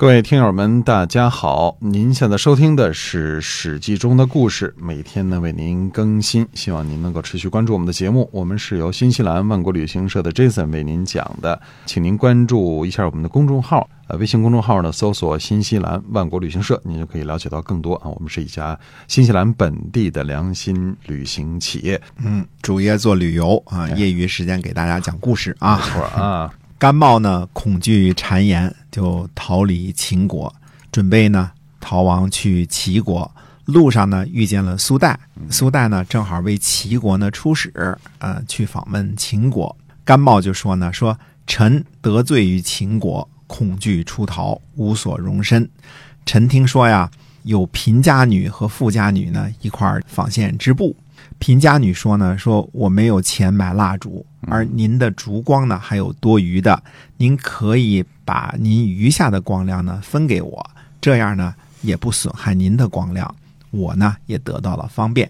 各位听友们，大家好！您现在收听的是《史记》中的故事，每天呢为您更新，希望您能够持续关注我们的节目。我们是由新西兰万国旅行社的 Jason 为您讲的，请您关注一下我们的公众号，呃，微信公众号呢搜索“新西兰万国旅行社”，您就可以了解到更多啊。我们是一家新西兰本地的良心旅行企业，嗯，主业做旅游啊，业余时间给大家讲故事啊。没错啊。甘茂呢，恐惧谗言，就逃离秦国，准备呢逃亡去齐国。路上呢，遇见了苏代，苏代呢正好为齐国呢出使，呃，去访问秦国。甘茂就说呢，说臣得罪于秦国，恐惧出逃，无所容身。臣听说呀，有贫家女和富家女呢一块儿纺线织布。贫家女说呢，说我没有钱买蜡烛，而您的烛光呢还有多余的，您可以把您余下的光亮呢分给我，这样呢也不损害您的光亮，我呢也得到了方便。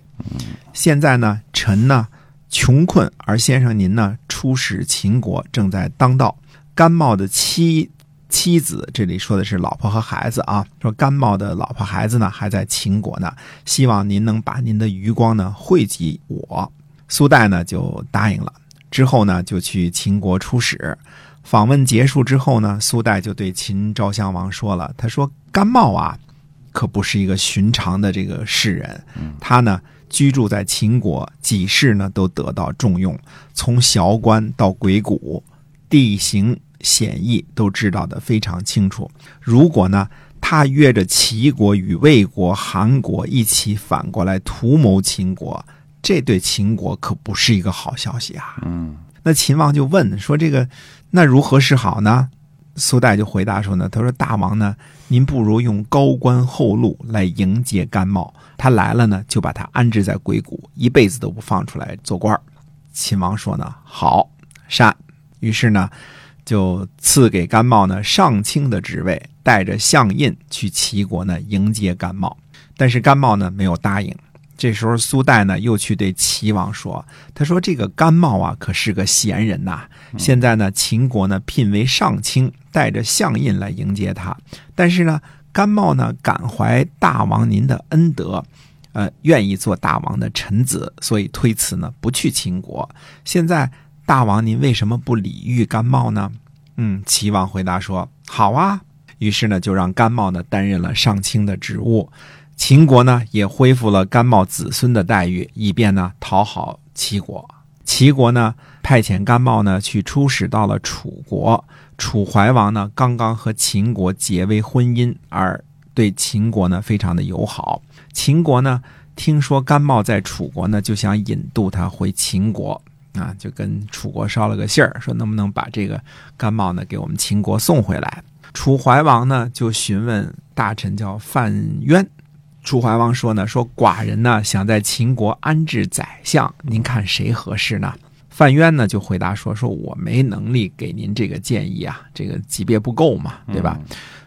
现在呢，臣呢穷困，而先生您呢出使秦国，正在当道。甘茂的妻。妻子，这里说的是老婆和孩子啊。说甘茂的老婆孩子呢还在秦国呢，希望您能把您的余光呢汇集我。苏代呢就答应了，之后呢就去秦国出使。访问结束之后呢，苏代就对秦昭襄王说了，他说甘茂啊，可不是一个寻常的这个士人，他呢居住在秦国，几世呢都得到重用，从小关到鬼谷，地形。显义都知道的非常清楚。如果呢，他约着齐国与魏国、韩国一起反过来图谋秦国，这对秦国可不是一个好消息啊。嗯，那秦王就问说：“这个那如何是好呢？”苏代就回答说：“呢，他说大王呢，您不如用高官厚禄来迎接甘茂，他来了呢，就把他安置在鬼谷，一辈子都不放出来做官。”秦王说：“呢，好善。”于是呢。就赐给甘茂呢上卿的职位，带着相印去齐国呢迎接甘茂，但是甘茂呢没有答应。这时候苏代呢又去对齐王说：“他说这个甘茂啊可是个贤人呐，现在呢秦国呢聘为上卿，带着相印来迎接他。但是呢甘茂呢感怀大王您的恩德，呃愿意做大王的臣子，所以推辞呢不去秦国。现在。”大王，您为什么不礼遇甘茂呢？嗯，齐王回答说：“好啊。”于是呢，就让甘茂呢担任了上卿的职务。秦国呢也恢复了甘茂子孙的待遇，以便呢讨好齐国。齐国呢派遣甘茂呢去出使到了楚国。楚怀王呢刚刚和秦国结为婚姻，而对秦国呢非常的友好。秦国呢听说甘茂在楚国呢，就想引渡他回秦国。啊，就跟楚国捎了个信儿，说能不能把这个甘茂呢给我们秦国送回来。楚怀王呢就询问大臣叫范渊，楚怀王说呢，说寡人呢想在秦国安置宰相，您看谁合适呢？范渊呢就回答说，说我没能力给您这个建议啊，这个级别不够嘛，对吧？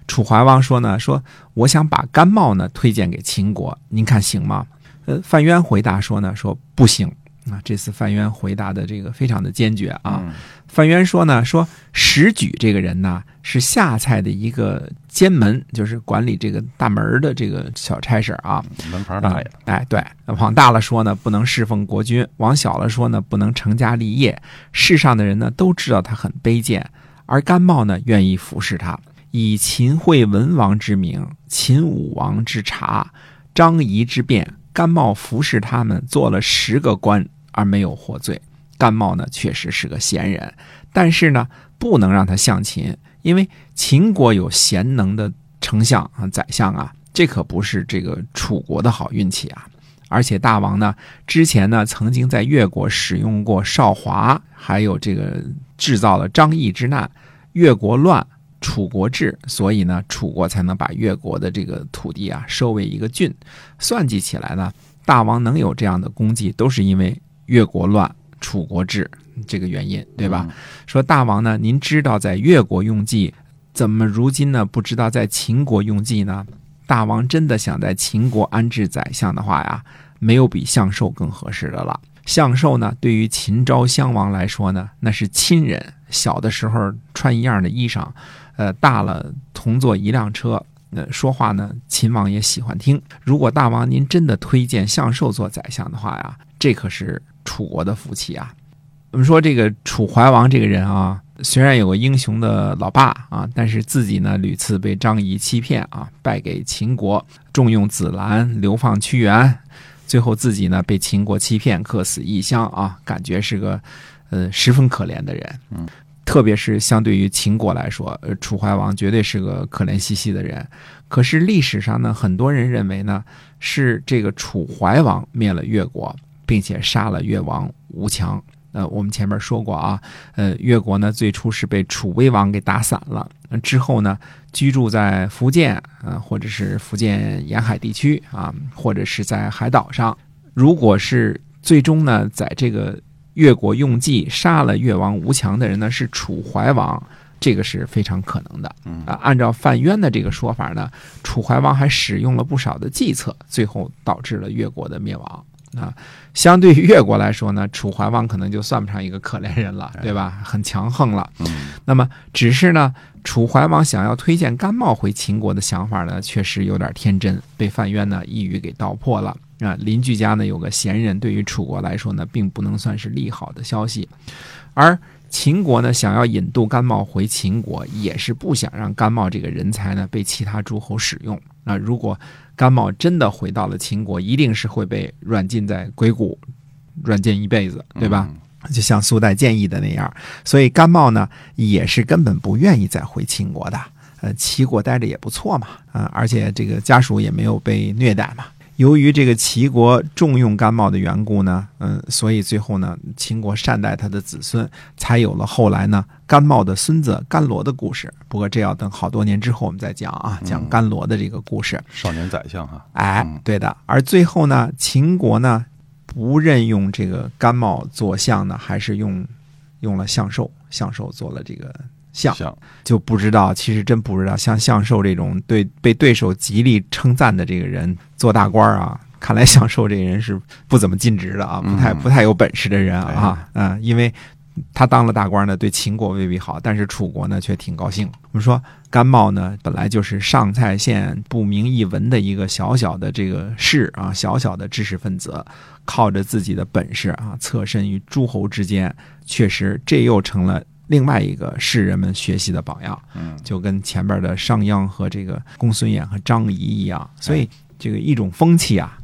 楚怀王说呢，说我想把甘茂呢推荐给秦国，您看行吗？呃，范渊回答说呢，说不行。啊，这次范渊回答的这个非常的坚决啊。范渊说呢，说石举这个人呢是下蔡的一个监门，就是管理这个大门的这个小差事啊。门牌大爷，哎，对，往大了说呢，不能侍奉国君；往小了说呢，不能成家立业。世上的人呢都知道他很卑贱，而甘茂呢愿意服侍他，以秦惠文王之名，秦武王之察，张仪之变。甘茂服侍他们做了十个官而没有获罪，甘茂呢确实是个贤人，但是呢不能让他向秦，因为秦国有贤能的丞相啊宰相啊，这可不是这个楚国的好运气啊！而且大王呢之前呢曾经在越国使用过少华，还有这个制造了张翼之难，越国乱。楚国治，所以呢，楚国才能把越国的这个土地啊收为一个郡。算计起来呢，大王能有这样的功绩，都是因为越国乱，楚国治这个原因，对吧？说大王呢，您知道在越国用计，怎么如今呢不知道在秦国用计呢？大王真的想在秦国安置宰相的话呀，没有比相寿更合适的了。相寿呢，对于秦昭襄王来说呢，那是亲人，小的时候穿一样的衣裳，呃，大了同坐一辆车。呃，说话呢，秦王也喜欢听。如果大王您真的推荐相寿做宰相的话呀，这可是楚国的福气啊。我们说这个楚怀王这个人啊，虽然有个英雄的老爸啊，但是自己呢屡次被张仪欺骗啊，败给秦国，重用子兰，流放屈原，最后自己呢被秦国欺骗，客死异乡啊，感觉是个呃十分可怜的人。嗯。特别是相对于秦国来说，呃，楚怀王绝对是个可怜兮兮的人。可是历史上呢，很多人认为呢，是这个楚怀王灭了越国，并且杀了越王吴强。呃，我们前面说过啊，呃，越国呢最初是被楚威王给打散了，之后呢居住在福建啊，或者是福建沿海地区啊，或者是在海岛上。如果是最终呢，在这个越国用计杀了越王吴强的人呢，是楚怀王，这个是非常可能的。啊，按照范渊的这个说法呢，楚怀王还使用了不少的计策，最后导致了越国的灭亡。啊，相对于越国来说呢，楚怀王可能就算不上一个可怜人了，对吧？很强横了。那么，只是呢，楚怀王想要推荐甘茂回秦国的想法呢，确实有点天真，被范渊呢一语给道破了。啊，邻居家呢有个贤人，对于楚国来说呢，并不能算是利好的消息。而秦国呢，想要引渡甘茂回秦国，也是不想让甘茂这个人才呢被其他诸侯使用。那如果甘茂真的回到了秦国，一定是会被软禁在鬼谷，软禁一辈子，对吧？就像苏代建议的那样。所以甘茂呢，也是根本不愿意再回秦国的。呃，齐国待着也不错嘛，啊，而且这个家属也没有被虐待嘛。由于这个齐国重用甘茂的缘故呢，嗯，所以最后呢，秦国善待他的子孙，才有了后来呢甘茂的孙子甘罗的故事。不过这要等好多年之后我们再讲啊，讲甘罗的这个故事。少年宰相哈，哎，对的。而最后呢，秦国呢不任用这个甘茂做相呢，还是用用了相寿，相寿做了这个。相就不知道，其实真不知道，像向寿这种对被对手极力称赞的这个人做大官啊，看来向寿这个人是不怎么尽职的啊，不太不太有本事的人啊，嗯，因为他当了大官呢，对秦国未必好，但是楚国呢却挺高兴。我们说甘茂呢，本来就是上蔡县不明一文的一个小小的这个士啊，小小的知识分子，靠着自己的本事啊，侧身于诸侯之间，确实这又成了。另外一个是人们学习的榜样，嗯，就跟前边的商鞅和这个公孙衍和张仪一样，所以这个一种风气啊，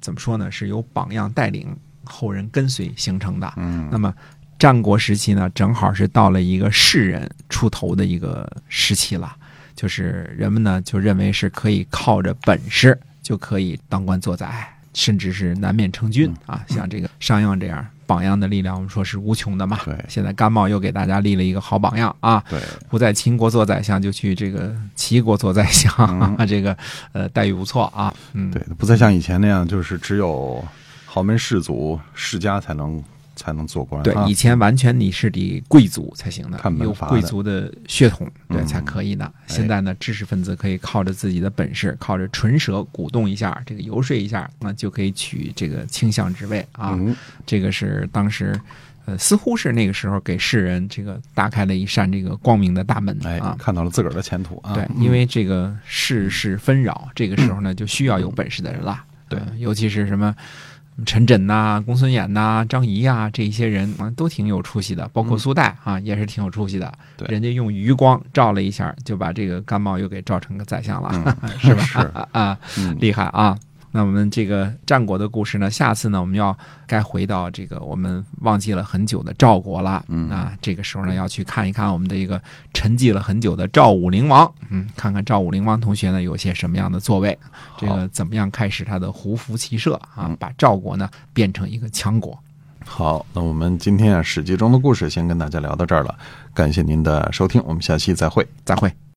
怎么说呢？是由榜样带领后人跟随形成的。嗯，那么战国时期呢，正好是到了一个士人出头的一个时期了，就是人们呢就认为是可以靠着本事就可以当官做宰，甚至是南面成君啊，像这个商鞅这样。榜样的力量，我们说是无穷的嘛。对，现在甘茂又给大家立了一个好榜样啊。对，不在秦国做宰相，就去这个齐国做宰相，这个呃待遇不错啊。嗯，对，不再像以前那样，就是只有豪门士族世家才能。才能做官。对，以前完全你是得贵族才行的，有贵族的血统，对才可以的。现在呢，知识分子可以靠着自己的本事，靠着唇舌鼓动一下，这个游说一下，那就可以取这个倾向之位啊。这个是当时，呃，似乎是那个时候给世人这个打开了一扇这个光明的大门啊，看到了自个儿的前途啊。对，因为这个世事纷扰，这个时候呢，就需要有本事的人了。对，尤其是什么。陈轸呐、公孙衍呐、张仪呀，这一些人啊，都挺有出息的。包括苏代啊，也是挺有出息的。对，人家用余光照了一下，就把这个甘茂又给照成个宰相了，是吧？是 啊，厉害啊！那我们这个战国的故事呢，下次呢，我们要该回到这个我们忘记了很久的赵国了。嗯啊，这个时候呢，要去看一看我们的一个沉寂了很久的赵武灵王。嗯，看看赵武灵王同学呢有些什么样的作为，这个怎么样开始他的胡服骑射啊，把赵国呢变成一个强国。好，那我们今天啊《史记》中的故事先跟大家聊到这儿了，感谢您的收听，我们下期再会，再会。